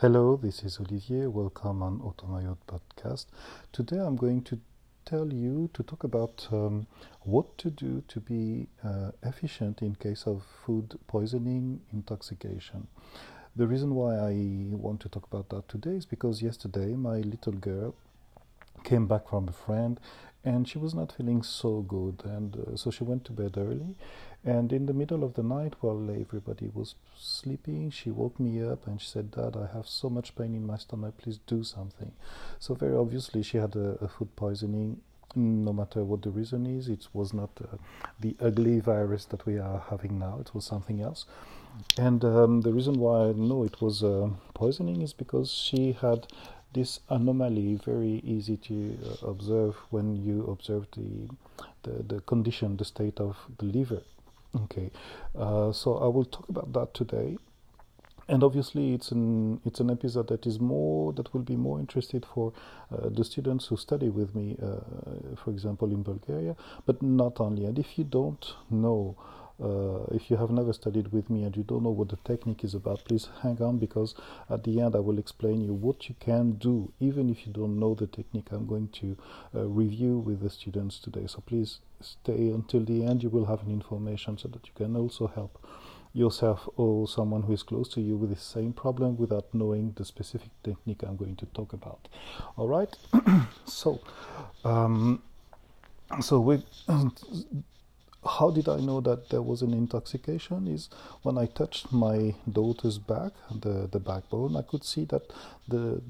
Hello, this is Olivier. Welcome on Automayot podcast. Today I'm going to tell you to talk about um, what to do to be uh, efficient in case of food poisoning intoxication. The reason why I want to talk about that today is because yesterday my little girl came back from a friend and she was not feeling so good and uh, so she went to bed early. And in the middle of the night while everybody was sleeping she woke me up and she said dad i have so much pain in my stomach. Please do something. So very obviously she had a, a food poisoning. No matter what the reason is it was not uh, the ugly virus that we are having now. It was something else. And um, the reason why i know it was uh, poisoning is because she had this anomaly very easy to uh, observe when you observe the, the, the condition, the state of the liver. Okay, uh, so I will talk about that today, and obviously it's an it's an episode that is more that will be more interested for uh, the students who study with me, uh, for example in Bulgaria, but not only. And if you don't know uh, if you have never studied with me and you don't know what the technique is about, please hang on because at the end I will explain you what you can do, even if you don't know the technique I'm going to uh, review with the students today. So please stay until the end. You will have an information so that you can also help yourself or someone who is close to you with the same problem without knowing the specific technique I'm going to talk about. All right. so, um, so we how did I know that there was an intoxication? Is when I touched my daughter's back, the, the backbone, I could see that the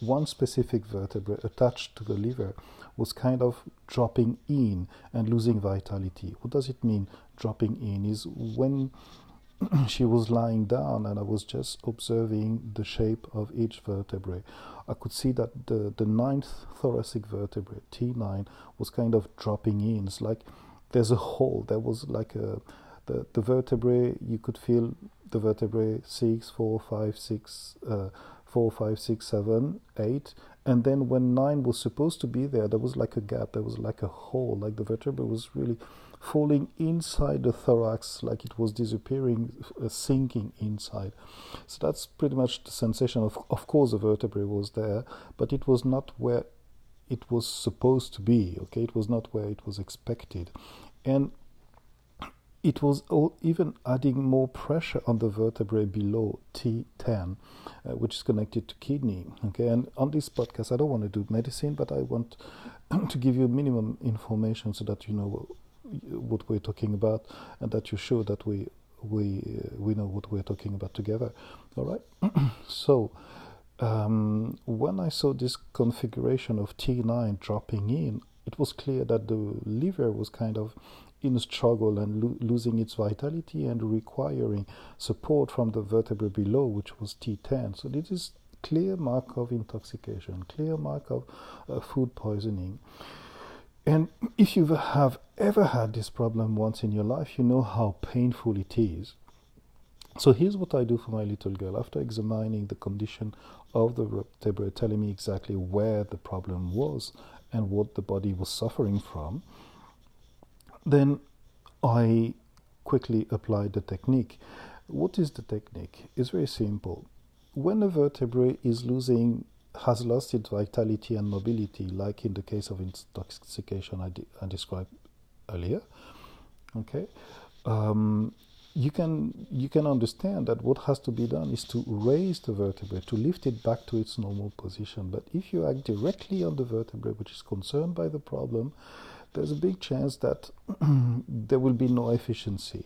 one specific vertebra attached to the liver was kind of dropping in and losing vitality. What does it mean, dropping in? Is when she was lying down and I was just observing the shape of each vertebrae. I could see that the, the ninth thoracic vertebrae, T9, was kind of dropping in. It's like there's a hole. There was like a the, the vertebrae. You could feel the vertebrae six, four, five, six, uh, four, five, six, seven, eight, and then when nine was supposed to be there, there was like a gap. There was like a hole. Like the vertebrae was really falling inside the thorax, like it was disappearing, uh, sinking inside. So that's pretty much the sensation of. Of course, the vertebrae was there, but it was not where it was supposed to be. Okay, it was not where it was expected, and it was all, even adding more pressure on the vertebrae below T10, uh, which is connected to kidney. Okay, and on this podcast, I don't want to do medicine, but I want to give you minimum information so that you know what we're talking about, and that you're sure that we we uh, we know what we're talking about together. All right, so um, when I saw this configuration of T9 dropping in, it was clear that the liver was kind of in a struggle and lo- losing its vitality and requiring support from the vertebra below, which was T10. So this is clear mark of intoxication, clear mark of uh, food poisoning. And if you have ever had this problem once in your life, you know how painful it is. So here's what I do for my little girl. After examining the condition of the vertebrae, telling me exactly where the problem was and what the body was suffering from, then I quickly applied the technique. What is the technique? It's very simple. When a vertebrae is losing, has lost its vitality and mobility, like in the case of intoxication I, de- I described earlier, okay, um, you can you can understand that what has to be done is to raise the vertebrae to lift it back to its normal position but if you act directly on the vertebrae which is concerned by the problem there's a big chance that there will be no efficiency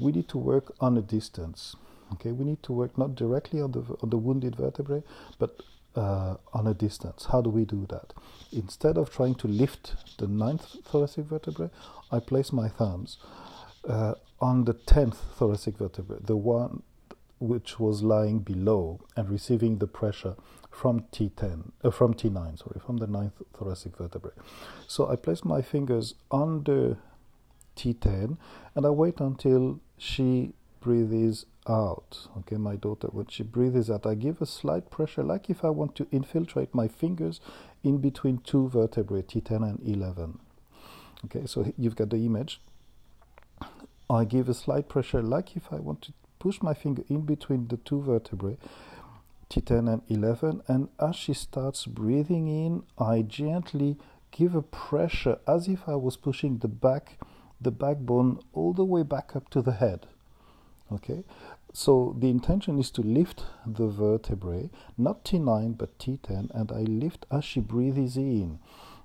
we need to work on a distance okay we need to work not directly on the on the wounded vertebrae but uh, on a distance. How do we do that? Instead of trying to lift the ninth thoracic vertebrae, I place my thumbs uh, on the 10th thoracic vertebra, the one which was lying below and receiving the pressure from T10, uh, from T9, sorry, from the ninth thoracic vertebrae. So I place my fingers under T10 and I wait until she breathes out. Okay, my daughter, when she breathes out, I give a slight pressure, like if I want to infiltrate my fingers in between two vertebrae, T10 and 11. Okay, so you've got the image. I give a slight pressure, like if I want to push my finger in between the two vertebrae T10 and 11. And as she starts breathing in, I gently give a pressure as if I was pushing the back, the backbone all the way back up to the head. Okay, so the intention is to lift the vertebrae, not T9 but T10, and I lift as she breathes in.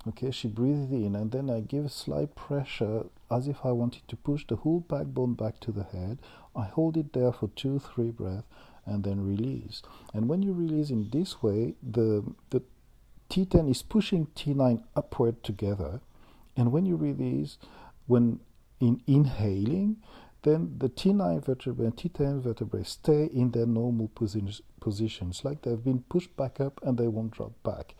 Okay, she breathes in, and then I give a slight pressure as if I wanted to push the whole backbone back to the head. I hold it there for two, three breaths, and then release. And when you release in this way, the the T10 is pushing T9 upward together, and when you release, when in inhaling, then the T9 vertebrae and T10 vertebrae stay in their normal posi- positions, like they've been pushed back up and they won't drop back.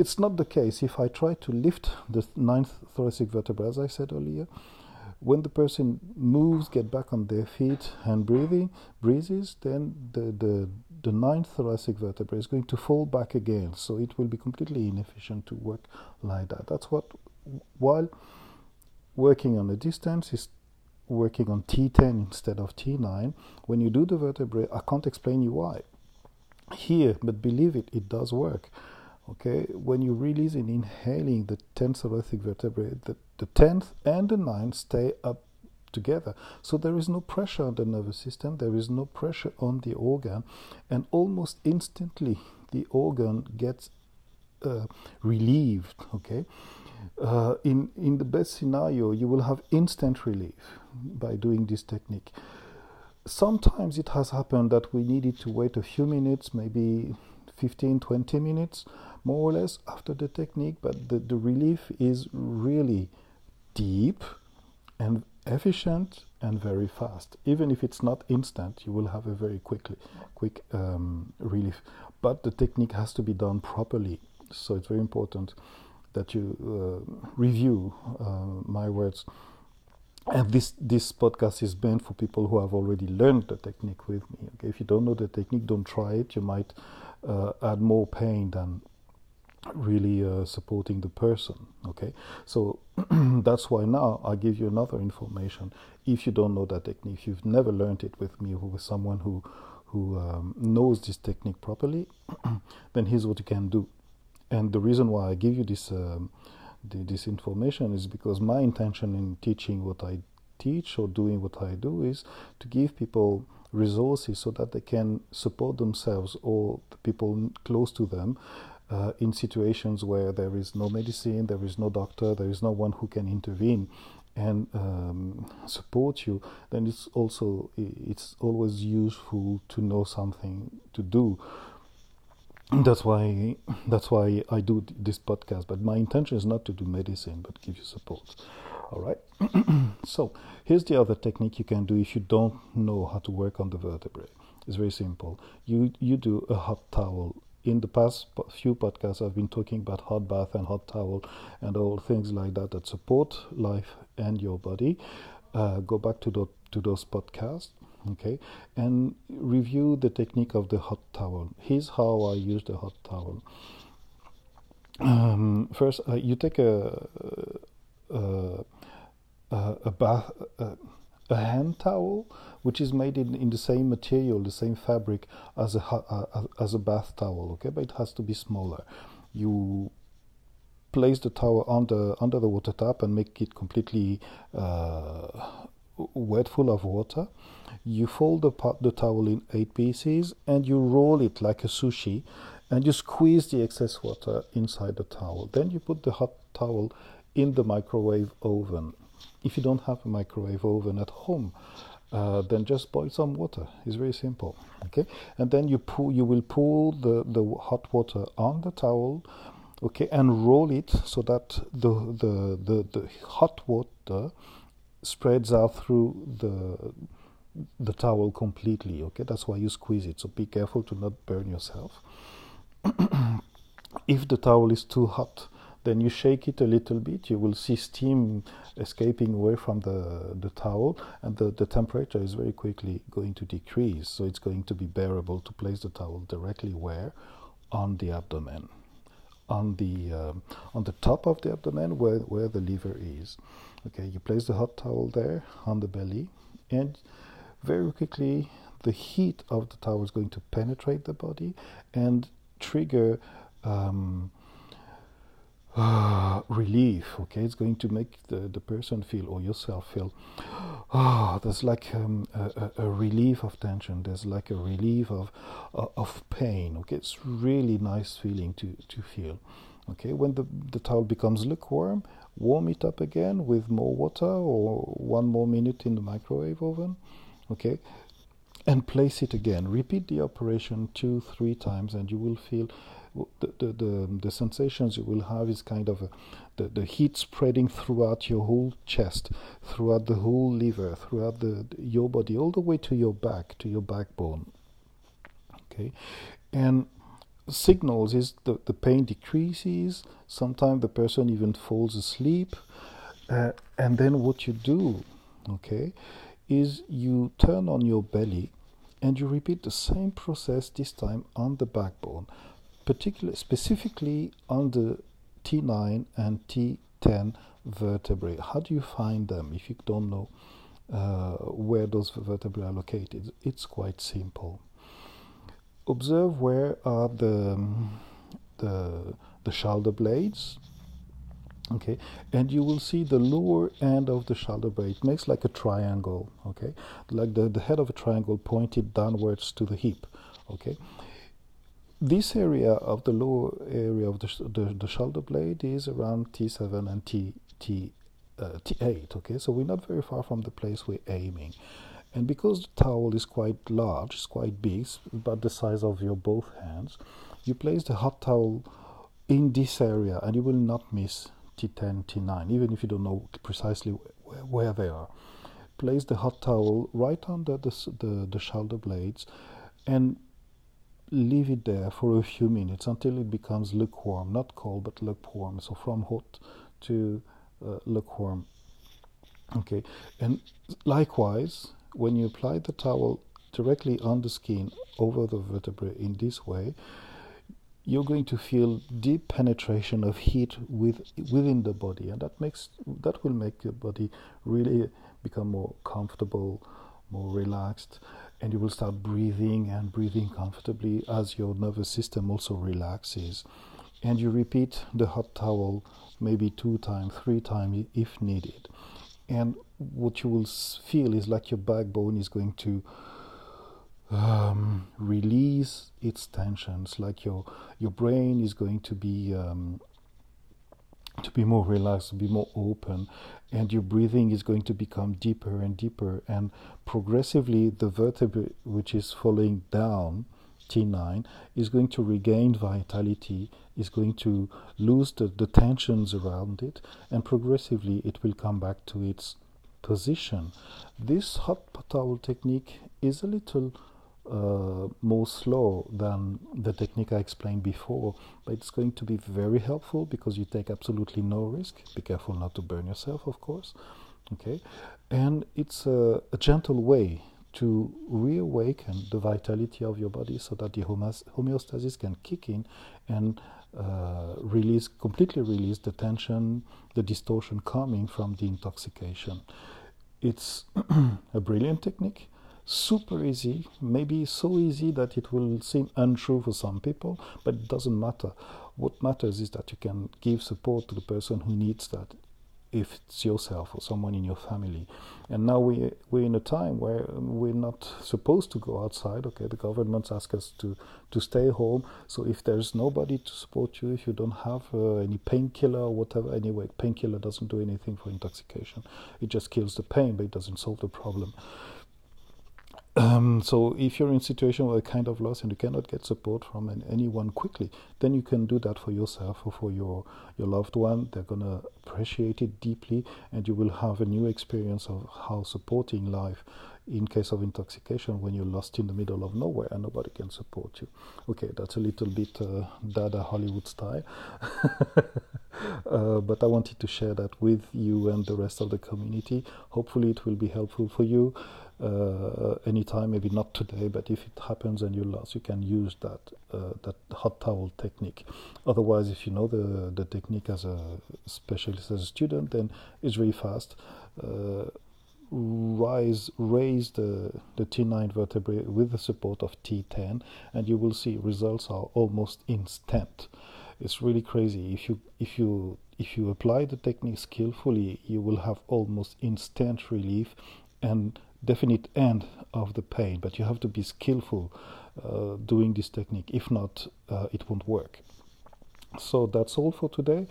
It's not the case if I try to lift the ninth thoracic vertebra, as I said earlier. When the person moves, get back on their feet and breathing, breathes, then the, the, the ninth thoracic vertebra is going to fall back again. So it will be completely inefficient to work like that. That's what, while working on a distance, is working on T10 instead of T9. When you do the vertebrae, I can't explain you why here, but believe it, it does work. Okay, when you release and inhaling the 10th thoracic vertebrae, the, the 10th and the 9th stay up together. So there is no pressure on the nervous system, there is no pressure on the organ, and almost instantly the organ gets uh, relieved. Okay, uh, in in the best scenario, you will have instant relief by doing this technique. Sometimes it has happened that we needed to wait a few minutes, maybe 15, 20 minutes more or less after the technique, but the, the relief is really deep and efficient and very fast. Even if it's not instant, you will have a very quickly quick um, relief. But the technique has to be done properly, so it's very important that you uh, review uh, my words. And this this podcast is meant for people who have already learned the technique with me. Okay, if you don't know the technique, don't try it. You might uh, add more pain than really uh, supporting the person okay? So that's why now i give you another information. If you don't know that technique if you've never learned it with me or with someone who who um, knows this technique properly then here's what you can do. And the reason why i give you this um, the, this information is because my intention in teaching what i teach or doing what i do is to give people resources so that they can support themselves or the people close to them uh, in situations where there is no medicine, there is no doctor, there is no one who can intervene and um, support you, then it's also it's always useful to know something to do. That's why that's why I do this podcast. But my intention is not to do medicine, but give you support. All right. so here's the other technique you can do if you don't know how to work on the vertebrae. It's very simple. You you do a hot towel in the past few podcasts, I've been talking about hot bath and hot towel and all things like that that support life and your body. Uh, go back to the, to those podcasts, okay, and review the technique of the hot towel. Here's how I use the hot towel. Um, first, uh, you take a a, a bath. a hand towel, which is made in, in the same material, the same fabric as a uh, as a bath towel. Okay, but it has to be smaller. You place the towel under under the water tap and make it completely uh, wet, full of water. You fold the the towel in eight pieces and you roll it like a sushi, and you squeeze the excess water inside the towel. Then you put the hot towel in the microwave oven if you don't have a microwave oven at home, uh, then just boil some water. It's very simple. Okay, and then you pour, you will pour the, the hot water on the towel, okay, and roll it so that the the the, the hot water spreads out through the the towel completely. Okay, that's why you squeeze it. So be careful to not burn yourself. if the towel is too hot, then you shake it a little bit, you will see steam escaping away from the, the towel, and the, the temperature is very quickly going to decrease. So it's going to be bearable to place the towel directly where? On the abdomen. On the um, on the top of the abdomen where, where the liver is. Okay, you place the hot towel there on the belly, and very quickly the heat of the towel is going to penetrate the body and trigger um, uh, relief. Okay, it's going to make the, the person feel or yourself feel. Oh, there's like um, a, a, relief of tension. There's like a relief of uh, of pain. Okay, it's really nice feeling to to feel. Okay, when the the towel becomes lukewarm, warm it up again with more water or one more minute in the microwave oven. Okay, and place it again. Repeat the operation two, three times, and you will feel the, the, the, sensations you will have is kind of a, the, the heat spreading throughout your whole chest, throughout the whole liver, throughout the, your body, all the way to your back, to your backbone. Okay, and signals is the, the pain decreases. Sometimes the person even falls asleep, uh, and then what you do, okay, is you turn on your belly and you repeat the same process this time on the backbone particularly specifically on the T9 and T10 vertebrae. How do you find them if you don't know uh, where those vertebrae are located? It's quite simple. Observe where are the the the shoulder blades. Okay, and you will see the lower end of the shoulder blade it makes like a triangle. Okay, like the, the head of a triangle pointed downwards to the hip. Okay, this area of the lower area of the, the, the, shoulder blade is around T7 and T, T, uh, T8. Okay, so we're not very far from the place we're aiming. And because the towel is quite large, it's quite big, it's about the size of your both hands, you place the hot towel in this area and you will not miss T10, T9, even if you don't know precisely where, where they are. Place the hot towel right under the, the, the shoulder blades and leave it there for a few minutes until it becomes lukewarm, not cold but lukewarm. So from hot to uh, lukewarm. Okay, and likewise, when you apply the towel directly on the skin over the vertebrae in this way, you're going to feel deep penetration of heat with, within the body, and that makes that will make your body really become more comfortable, more relaxed, and you will start breathing and breathing comfortably as your nervous system also relaxes. And you repeat the hot towel maybe two times, three times if needed. And what you will feel is like your backbone is going to um, release its tensions, like your your brain is going to be um, to be more relaxed, to be more open, and your breathing is going to become deeper and deeper. And progressively, the vertebra which is falling down, T9, is going to regain vitality, is going to lose the, the tensions around it, and progressively it will come back to its position. This hot towel technique is a little uh, more slow than the technique I explained before, but it's going to be very helpful because you take absolutely no risk. Be careful not to burn yourself, of course. Okay, and it's a, a gentle way to reawaken the vitality of your body so that the homeostasis can kick in and uh, release completely release the tension, the distortion coming from the intoxication. It's a brilliant technique super easy, maybe so easy that it will seem untrue for some people, but it doesn't matter. What matters is that you can give support to the person who needs that, if it's yourself or someone in your family. And now we, we're in a time where we're not supposed to go outside. Okay, the governments ask us to, to stay home. So if there's nobody to support you, if you don't have uh, any painkiller or whatever, anyway, painkiller doesn't do anything for intoxication. It just kills the pain, but it doesn't solve the problem. Um, so if you're in a situation where kind of loss and you cannot get support from an, anyone quickly, then you can do that for yourself or for your, your loved one. They're going to appreciate it deeply and you will have a new experience of how supporting life in case of intoxication when you're lost in the middle of nowhere and nobody can support you. Okay, that's a little bit uh, Dada Hollywood style. uh, but I wanted to share that with you and the rest of the community. Hopefully, it will be helpful for you uh, anytime, maybe not today, but if it happens and you lost, you can use that uh, that hot towel technique. Otherwise, if you know the the technique as a specialist as a student, then it's very fast. Uh, rise, raise the, the T9 vertebrae with the support of T10, and you will see results are almost instant. It's really crazy. If you if you if you apply the technique skillfully, you will have almost instant relief and definite end of the pain. But you have to be skillful uh, doing this technique. If not, uh, it won't work. So that's all for today.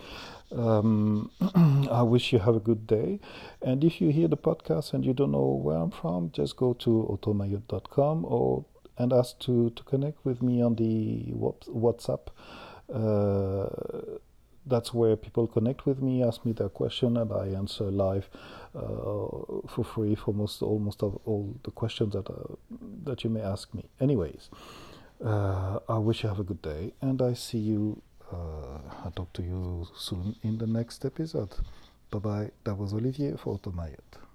Um, I wish you have a good day. And if you hear the podcast and you don't know where I'm from, just go to automayut.com or and ask to, to connect with me on the WhatsApp. Uh, that's where people connect with me, ask me their question, and I answer live uh, for free for most almost of all the questions that uh, that you may ask me. Anyways, uh, I wish you have a good day, and I see you uh, I'll talk to you soon in the next episode. Bye bye. That was Olivier for Automayut.